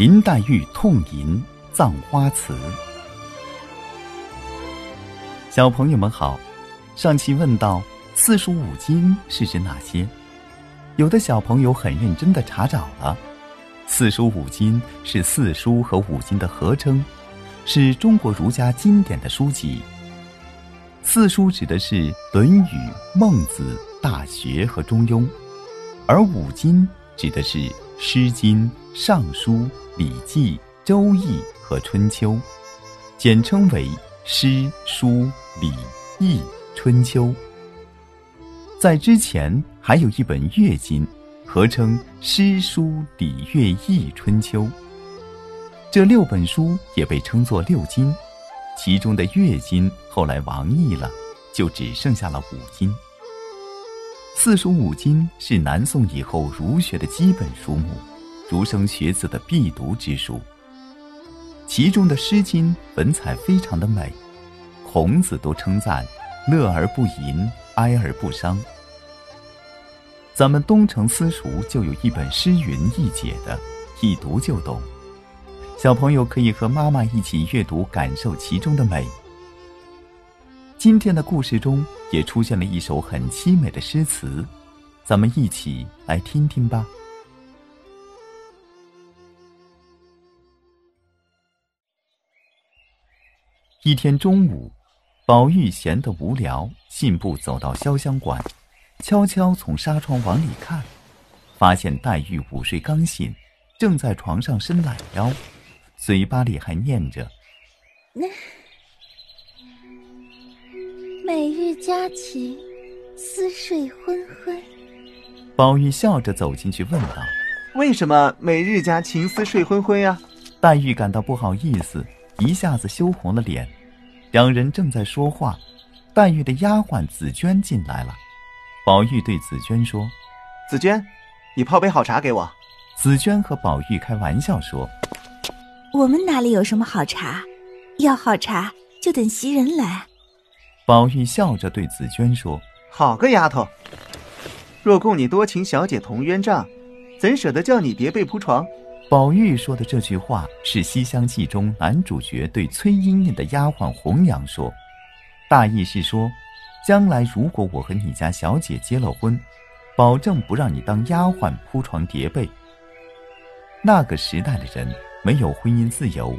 林黛玉痛吟《葬花词》。小朋友们好，上期问到四书五经是指哪些？有的小朋友很认真的查找了。四书五经是四书和五经的合称，是中国儒家经典的书籍。四书指的是《论语》《孟子》《大学》和《中庸》，而五经指的是《诗经》《尚书》《礼记》《周易》和《春秋》，简称为《诗》《书》《礼》《易》《春秋》。在之前还有一本《乐经》，合称《诗》《书》《礼》《乐》《易》《春秋》。这六本书也被称作六经。其中的《乐经》后来亡佚了，就只剩下了五经。四书五经是南宋以后儒学的基本书目，儒生学子的必读之书。其中的《诗经》文采非常的美，孔子都称赞“乐而不淫，哀而不伤”。咱们东城私塾就有一本《诗云》易解的，一读就懂。小朋友可以和妈妈一起阅读，感受其中的美。今天的故事中也出现了一首很凄美的诗词，咱们一起来听听吧。一天中午，宝玉闲得无聊，信步走到潇湘馆，悄悄从纱窗往里看，发现黛玉午睡刚醒，正在床上伸懒腰。嘴巴里还念着：“每日佳期，思睡昏昏。”宝玉笑着走进去问道：“为什么每日佳期思睡昏昏呀？”黛玉感到不好意思，一下子羞红了脸。两人正在说话，黛玉的丫鬟紫娟进来了。宝玉对紫娟说：“紫娟，你泡杯好茶给我。”紫娟和宝玉开玩笑说。我们哪里有什么好茶？要好茶就等袭人来。宝玉笑着对紫娟说：“好个丫头！若供你多情小姐同鸳帐，怎舍得叫你叠被铺床？”宝玉说的这句话是《西厢记》中男主角对崔莺莺的丫鬟红娘说，大意是说，将来如果我和你家小姐结了婚，保证不让你当丫鬟铺床叠被。那个时代的人。没有婚姻自由，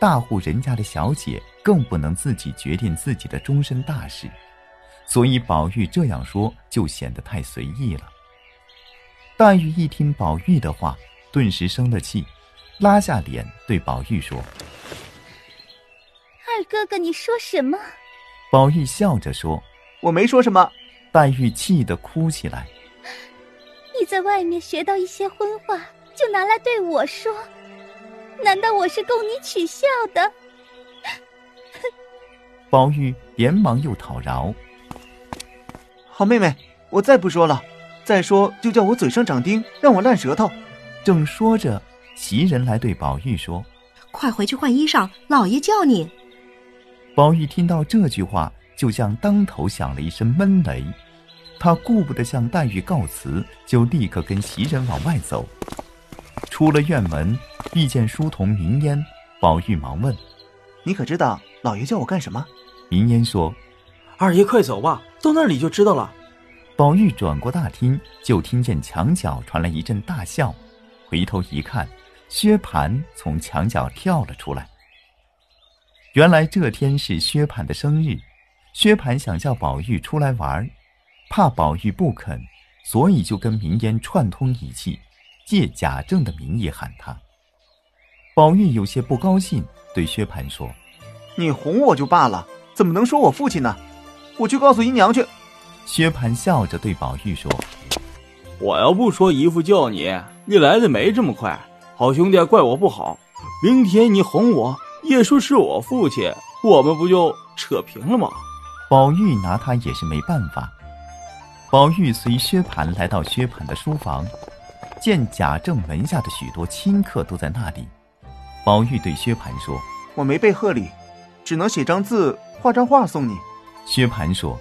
大户人家的小姐更不能自己决定自己的终身大事，所以宝玉这样说就显得太随意了。黛玉一听宝玉的话，顿时生了气，拉下脸对宝玉说：“二哥哥，你说什么？”宝玉笑着说：“我没说什么。”黛玉气得哭起来：“你在外面学到一些荤话，就拿来对我说。”难道我是供你取笑的？宝玉连忙又讨饶：“好妹妹，我再不说了，再说就叫我嘴上长钉，让我烂舌头。”正说着，袭人来对宝玉说：“快回去换衣裳，老爷叫你。”宝玉听到这句话，就像当头响了一声闷雷，他顾不得向黛玉告辞，就立刻跟袭人往外走。出了院门。遇见书童明烟，宝玉忙问：“你可知道老爷叫我干什么？”明烟说：“二爷快走吧，到那里就知道了。”宝玉转过大厅，就听见墙角传来一阵大笑，回头一看，薛蟠从墙角跳了出来。原来这天是薛蟠的生日，薛蟠想叫宝玉出来玩，怕宝玉不肯，所以就跟明烟串通一气，借贾政的名义喊他。宝玉有些不高兴，对薛蟠说：“你哄我就罢了，怎么能说我父亲呢？我去告诉姨娘去。”薛蟠笑着对宝玉说：“我要不说姨父叫你，你来的没这么快。好兄弟，怪我不好。明天你哄我，也说是我父亲，我们不就扯平了吗？”宝玉拿他也是没办法。宝玉随薛蟠来到薛蟠的书房，见贾政门下的许多亲客都在那里。宝玉对薛蟠说：“我没备贺礼，只能写张字、画张画送你。”薛蟠说：“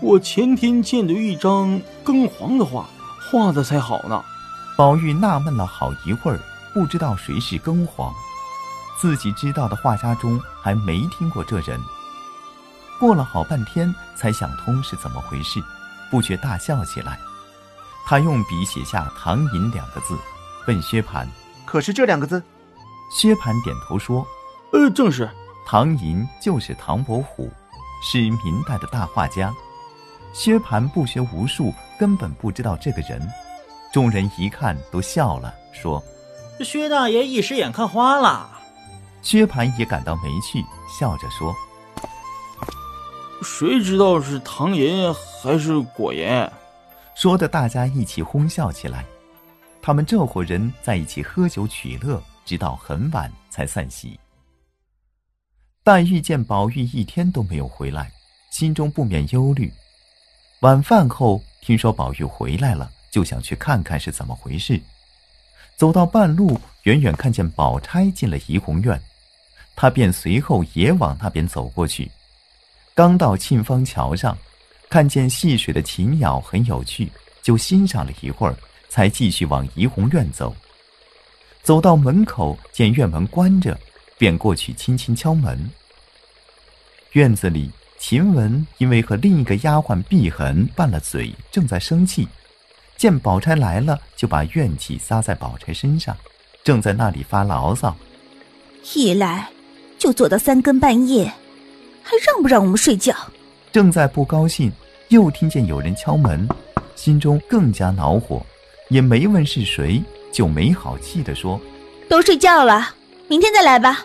我前天见的一张庚黄的画，画的才好呢。”宝玉纳闷了好一会儿，不知道谁是庚黄，自己知道的画家中还没听过这人。过了好半天才想通是怎么回事，不觉大笑起来。他用笔写下“唐寅”两个字，问薛蟠：“可是这两个字？”薛蟠点头说：“呃，正是。唐寅就是唐伯虎，是明代的大画家。”薛蟠不学无术，根本不知道这个人。众人一看都笑了，说：“薛大爷一时眼看花了。”薛蟠也感到没趣，笑着说：“谁知道是唐寅还是果寅？”说的大家一起哄笑起来。他们这伙人在一起喝酒取乐，直到很晚才散席。黛玉见宝玉一天都没有回来，心中不免忧虑。晚饭后，听说宝玉回来了，就想去看看是怎么回事。走到半路，远远看见宝钗进了怡红院，他便随后也往那边走过去。刚到沁芳桥上，看见戏水的禽鸟很有趣，就欣赏了一会儿，才继续往怡红院走。走到门口，见院门关着，便过去轻轻敲门。院子里。晴雯因为和另一个丫鬟碧痕拌了嘴，正在生气，见宝钗来了，就把怨气撒在宝钗身上，正在那里发牢骚。一来就坐到三更半夜，还让不让我们睡觉？正在不高兴，又听见有人敲门，心中更加恼火，也没问是谁，就没好气的说：“都睡觉了，明天再来吧。”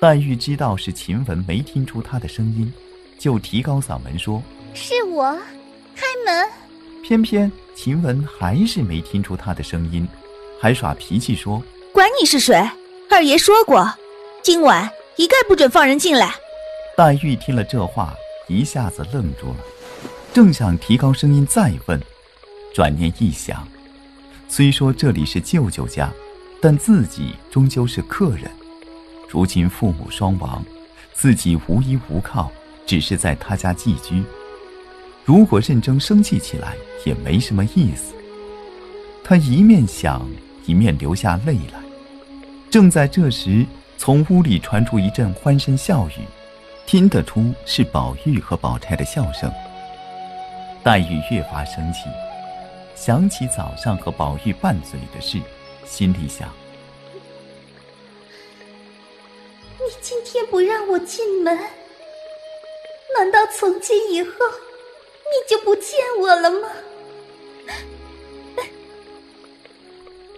黛玉知道是晴雯没听出她的声音。就提高嗓门说：“是我，开门。”偏偏晴雯还是没听出他的声音，还耍脾气说：“管你是谁，二爷说过，今晚一概不准放人进来。”黛玉听了这话，一下子愣住了，正想提高声音再问，转念一想，虽说这里是舅舅家，但自己终究是客人，如今父母双亡，自己无依无靠。只是在他家寄居，如果认真生气起来也没什么意思。他一面想，一面流下泪来。正在这时，从屋里传出一阵欢声笑语，听得出是宝玉和宝钗的笑声。黛玉越发生气，想起早上和宝玉拌嘴的事，心里想：你今天不让我进门。难道从今以后你就不见我了吗？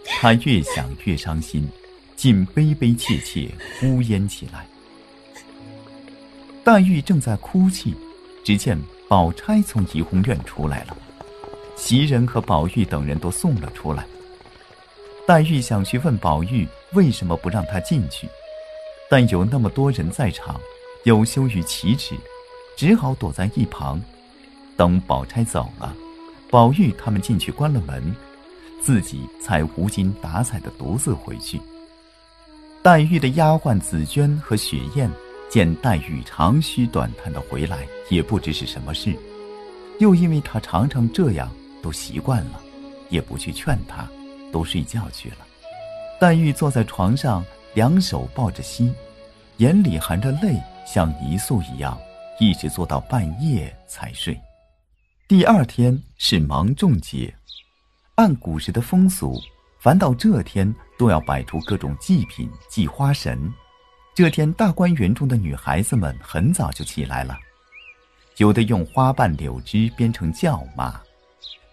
他越想越伤心，竟悲悲切切呜咽起来。黛玉正在哭泣，只见宝钗从怡红院出来了，袭人和宝玉等人都送了出来。黛玉想去问宝玉为什么不让他进去，但有那么多人在场，有羞于启齿。只好躲在一旁，等宝钗走了，宝玉他们进去关了门，自己才无精打采的独自回去。黛玉的丫鬟紫鹃和雪雁见黛玉长吁短叹的回来，也不知是什么事，又因为她常常这样，都习惯了，也不去劝她，都睡觉去了。黛玉坐在床上，两手抱着膝，眼里含着泪，像泥塑一样。一直做到半夜才睡。第二天是芒种节，按古时的风俗，凡到这天都要摆出各种祭品祭花神。这天大观园中的女孩子们很早就起来了，有的用花瓣柳枝编成轿马，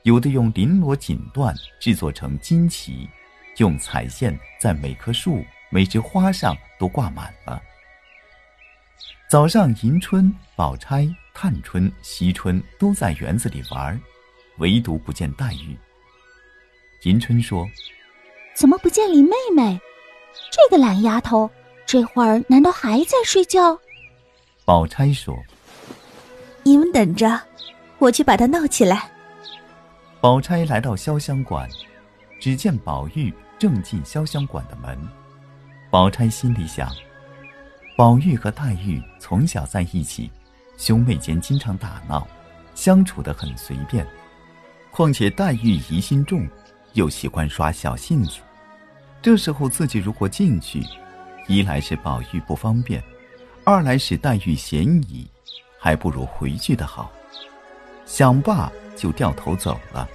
有的用绫罗锦缎制作成旌旗，用彩线在每棵树、每枝花上都挂满了。早上，迎春、宝钗、探春、惜春都在园子里玩，唯独不见黛玉。迎春说：“怎么不见林妹妹？这个懒丫头，这会儿难道还在睡觉？”宝钗说：“你们等着，我去把她闹起来。”宝钗来到潇湘馆，只见宝玉正进潇湘馆的门。宝钗心里想。宝玉和黛玉从小在一起，兄妹间经常打闹，相处得很随便。况且黛玉疑心重，又喜欢耍小性子，这时候自己如果进去，一来是宝玉不方便，二来是黛玉嫌疑，还不如回去的好。想罢，就掉头走了。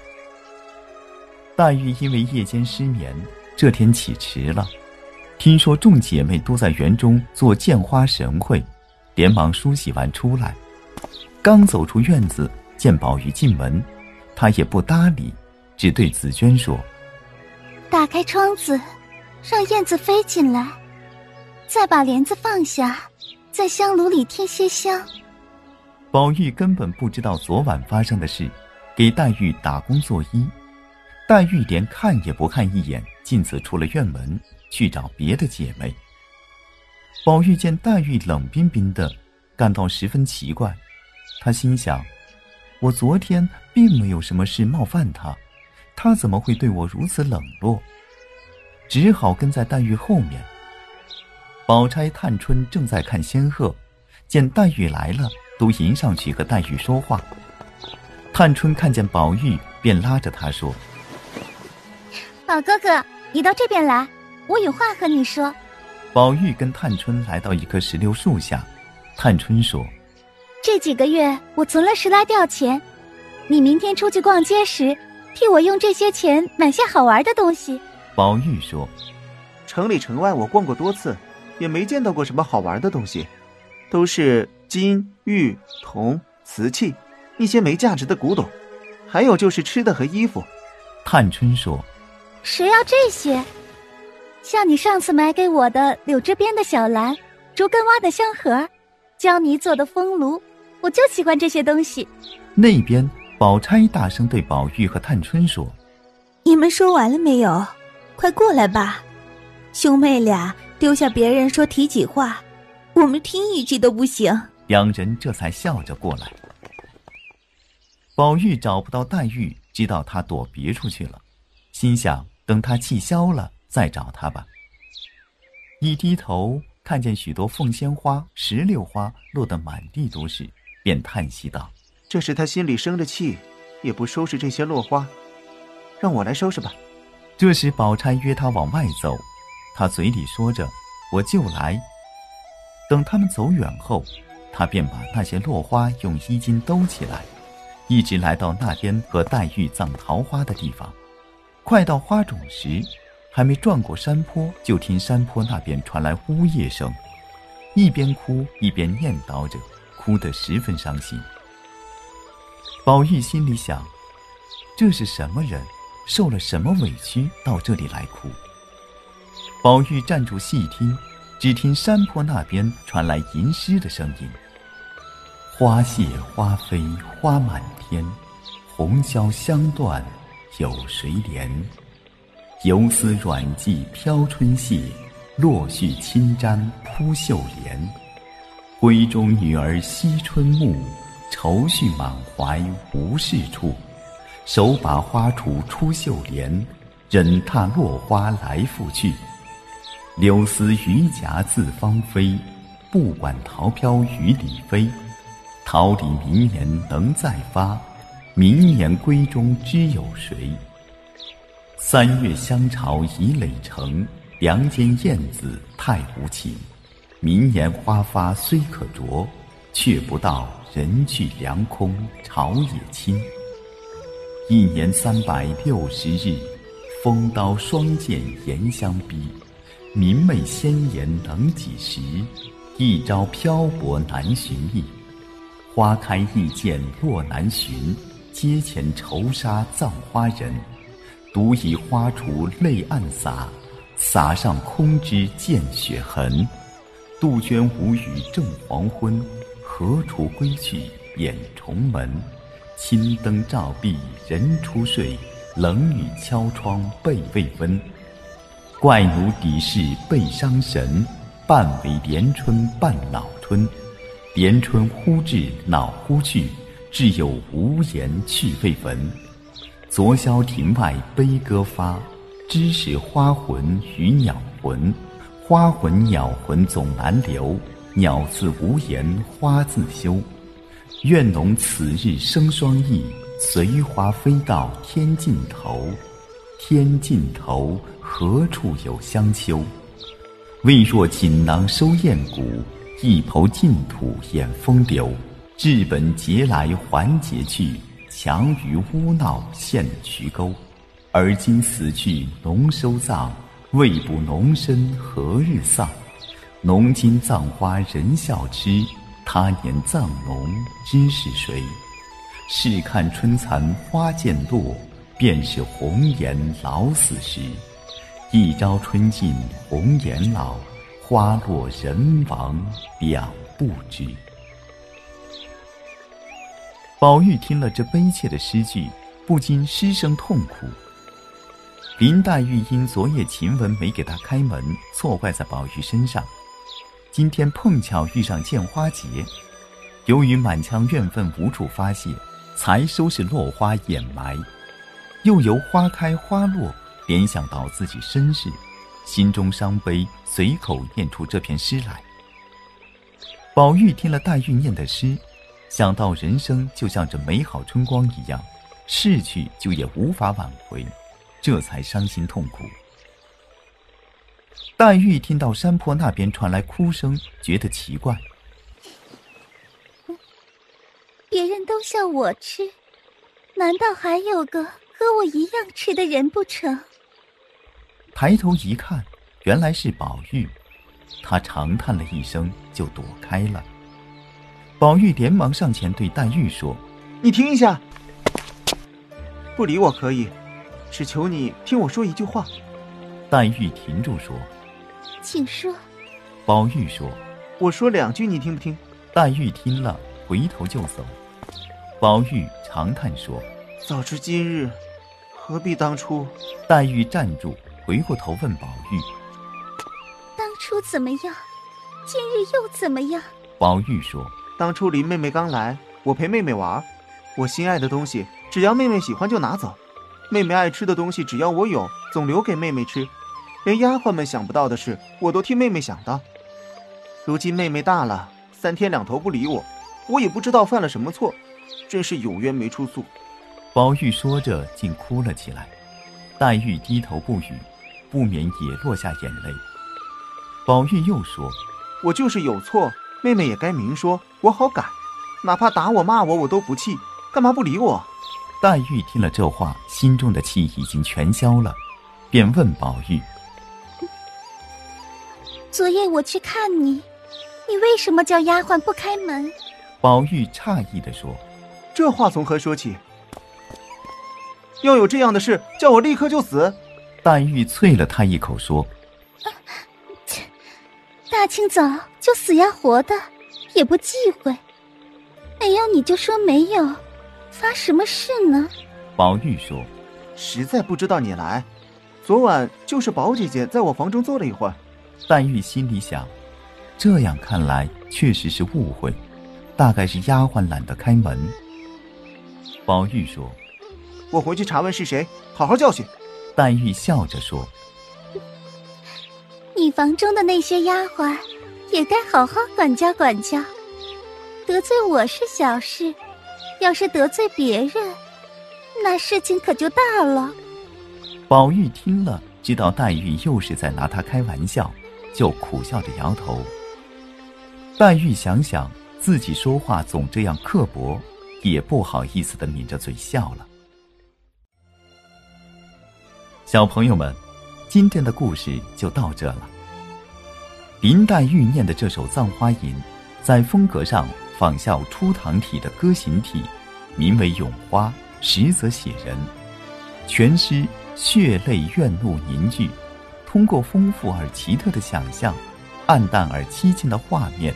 黛玉因为夜间失眠，这天起迟了。听说众姐妹都在园中做见花神会，连忙梳洗完出来。刚走出院子，见宝玉进门，她也不搭理，只对紫娟说：“打开窗子，让燕子飞进来，再把帘子放下，在香炉里添些香。”宝玉根本不知道昨晚发生的事，给黛玉打工作揖。黛玉连看也不看一眼，径自出了院门。去找别的姐妹。宝玉见黛玉冷冰冰的，感到十分奇怪。他心想：我昨天并没有什么事冒犯他，他怎么会对我如此冷落？只好跟在黛玉后面。宝钗、探春正在看仙鹤，见黛玉来了，都迎上去和黛玉说话。探春看见宝玉，便拉着他说：“宝哥哥，你到这边来。”我有话和你说。宝玉跟探春来到一棵石榴树下，探春说：“这几个月我存了十来吊钱，你明天出去逛街时，替我用这些钱买些好玩的东西。”宝玉说：“城里城外我逛过多次，也没见到过什么好玩的东西，都是金玉铜瓷器，一些没价值的古董，还有就是吃的和衣服。”探春说：“谁要这些？”像你上次买给我的柳枝编的小篮，竹根挖的香盒，胶泥做的风炉，我就喜欢这些东西。那边，宝钗大声对宝玉和探春说：“你们说完了没有？快过来吧！兄妹俩丢下别人说提己话，我们听一句都不行。”两人这才笑着过来。宝玉找不到黛玉，知道她躲别处去了，心想等她气消了。再找他吧。一低头看见许多凤仙花、石榴花落得满地都是，便叹息道：“这是他心里生着气，也不收拾这些落花，让我来收拾吧。”这时，宝钗约他往外走，他嘴里说着：“我就来。”等他们走远后，他便把那些落花用衣襟兜起来，一直来到那边和黛玉葬桃花的地方。快到花冢时，还没转过山坡，就听山坡那边传来呜咽声，一边哭一边念叨着，哭得十分伤心。宝玉心里想：这是什么人，受了什么委屈，到这里来哭？宝玉站住细听，只听山坡那边传来吟诗的声音：“花谢花飞花满天，红消香断有谁怜？”游丝软系飘春谢，落絮轻沾扑绣帘。闺中女儿惜春暮，愁绪满怀无事处。手把花锄出绣帘，忍踏落花来复去。柳丝榆荚自芳菲，不管桃飘雨里飞。桃李明年能再发，明年闺中知有谁？三月香巢已垒成，梁间燕子太无情。明年花发虽可啄，却不到人去梁空巢也青。一年三百六十日，风刀霜剑严相逼。明媚鲜妍能几时？一朝漂泊难寻觅。花开易见落难寻，阶前愁杀葬花人。独倚花锄泪暗洒，洒上空枝见血痕。杜鹃无语正黄昏，何处归去掩重门？青灯照壁人初睡，冷雨敲窗被未温。怪奴底事被伤神，半为连春半恼春。连春忽至恼忽去，至有无言去未闻。昨宵庭外悲歌发，知是花魂与鸟魂。花魂鸟魂总难留，鸟自无言花自羞。愿侬此日生双翼，随花飞到天尽头。天尽头，何处有香丘？未若锦囊收艳骨，一抔净土掩风流。治本节来还节去，强于污闹陷渠沟。而今死去农收葬，未卜农身何日丧？农今葬花人笑痴，他年葬农知是谁？试看春残花渐落，便是红颜老死时。一朝春尽红颜老，花落人亡两不知。宝玉听了这悲切的诗句，不禁失声痛哭。林黛玉因昨夜晴雯没给她开门，错怪在宝玉身上。今天碰巧遇上见花节，由于满腔怨愤无处发泄，才收拾落花掩埋。又由花开花落。联想到自己身世，心中伤悲，随口念出这篇诗来。宝玉听了黛玉念的诗，想到人生就像这美好春光一样，逝去就也无法挽回，这才伤心痛苦。黛玉听到山坡那边传来哭声，觉得奇怪。别人都笑我痴，难道还有个和我一样痴的人不成？抬头一看，原来是宝玉，他长叹了一声，就躲开了。宝玉连忙上前对黛玉说：“你停一下，不理我可以，只求你听我说一句话。”黛玉停住说：“请说。”宝玉说：“我说两句，你听不听？”黛玉听了，回头就走。宝玉长叹说：“早知今日，何必当初？”黛玉站住。回过头问宝玉：“当初怎么样？今日又怎么样？”宝玉说：“当初林妹妹刚来，我陪妹妹玩，我心爱的东西只要妹妹喜欢就拿走，妹妹爱吃的东西只要我有，总留给妹妹吃。连丫鬟们想不到的事，我都替妹妹想到。如今妹妹大了，三天两头不理我，我也不知道犯了什么错，真是有冤没处诉。”宝玉说着，竟哭了起来。黛玉低头不语。不免也落下眼泪。宝玉又说：“我就是有错，妹妹也该明说，我好改。哪怕打我骂我，我都不气。干嘛不理我？”黛玉听了这话，心中的气已经全消了，便问宝玉：“昨夜我去看你，你为什么叫丫鬟不开门？”宝玉诧异的说：“这话从何说起？要有这样的事，叫我立刻就死。”黛玉啐了他一口，说：“切，大清早就死呀活的，也不忌讳。没有你就说没有，发什么誓呢？”宝玉说：“实在不知道你来，昨晚就是宝姐姐在我房中坐了一会儿。”黛玉心里想：这样看来确实是误会，大概是丫鬟懒得开门。宝玉说：“我回去查问是谁，好好教训。”黛玉笑着说：“你房中的那些丫鬟，也该好好管教管教。得罪我是小事，要是得罪别人，那事情可就大了。”宝玉听了，知道黛玉又是在拿他开玩笑，就苦笑着摇头。黛玉想想自己说话总这样刻薄，也不好意思的抿着嘴笑了。小朋友们，今天的故事就到这了。林黛玉念的这首《葬花吟》，在风格上仿效初唐体的歌行体，名为《咏花》，实则写人。全诗血泪怨怒凝聚，通过丰富而奇特的想象，暗淡而凄清的画面，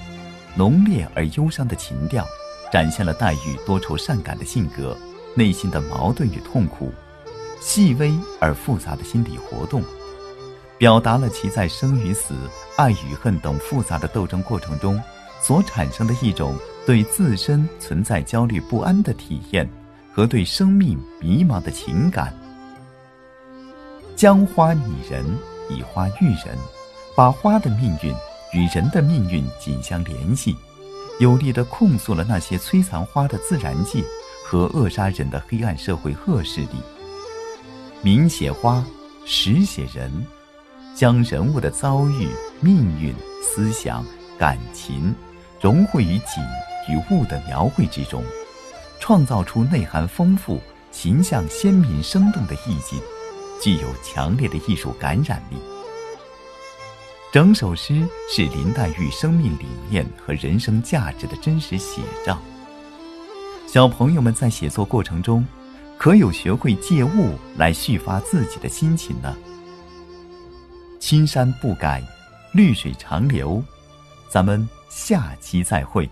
浓烈而忧伤的情调，展现了黛玉多愁善感的性格，内心的矛盾与痛苦。细微而复杂的心理活动，表达了其在生与死、爱与恨等复杂的斗争过程中所产生的一种对自身存在焦虑不安的体验和对生命迷茫的情感。将花拟人，以花喻人，把花的命运与人的命运紧相联系，有力地控诉了那些摧残花的自然界和扼杀人的黑暗社会恶势力。明写花，实写人，将人物的遭遇、命运、思想、感情融汇于景与物的描绘之中，创造出内涵丰富、形象鲜明、生动的意境，具有强烈的艺术感染力。整首诗是林黛玉生命理念和人生价值的真实写照。小朋友们在写作过程中，可有学会借物来抒发自己的心情呢？青山不改，绿水长流。咱们下期再会。